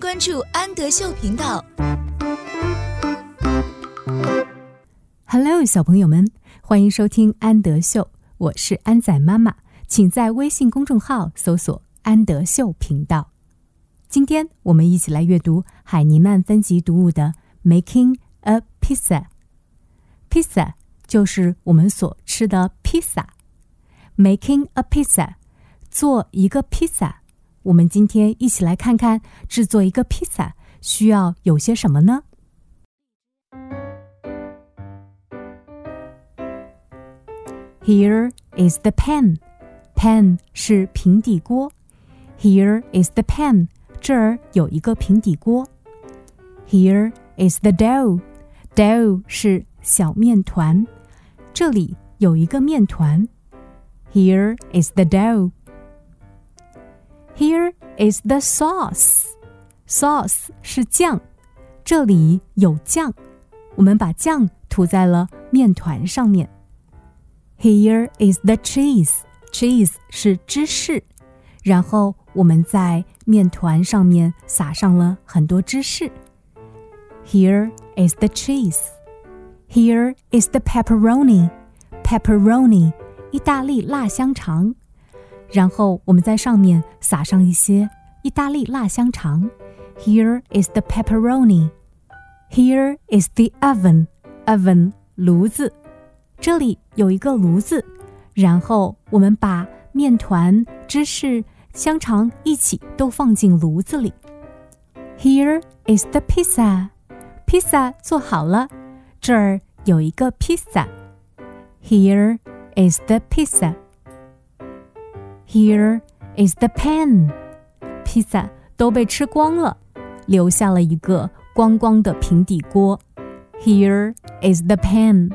关注安德秀频道。Hello，小朋友们，欢迎收听安德秀，我是安仔妈妈，请在微信公众号搜索“安德秀频道”。今天我们一起来阅读海尼曼分级读物的《Making a Pizza》。Pizza 就是我们所吃的披萨。Making a pizza，做一个披萨。我们今天一起来看看制作一个披萨需要有些什么呢？Here is the pan. Pan 是平底锅。Here is the pan. 这儿有一个平底锅。Here is the dough. Dough 是小面团。这里有一个面团。Here is the dough. Here is the sauce. Sauce 是酱，这里有酱，我们把酱涂在了面团上面。Here is the cheese. Cheese 是芝士，然后我们在面团上面撒上了很多芝士。Here is the cheese. Here is the pepperoni. Pepperoni 意大利辣香肠， 然后我们在上面撒上一些意大利辣香肠。Here is the pepperoni. Here is the oven. Oven 炉子，这里有一个炉子，然后我们把面团、芝士、香肠一起都放进炉子里。Here is the pizza. 披萨做好了，这儿有一个披萨。Here is the pizza. Here is the pan. 披萨都被吃光了，留下了一个光光的平底锅。Here is the pan.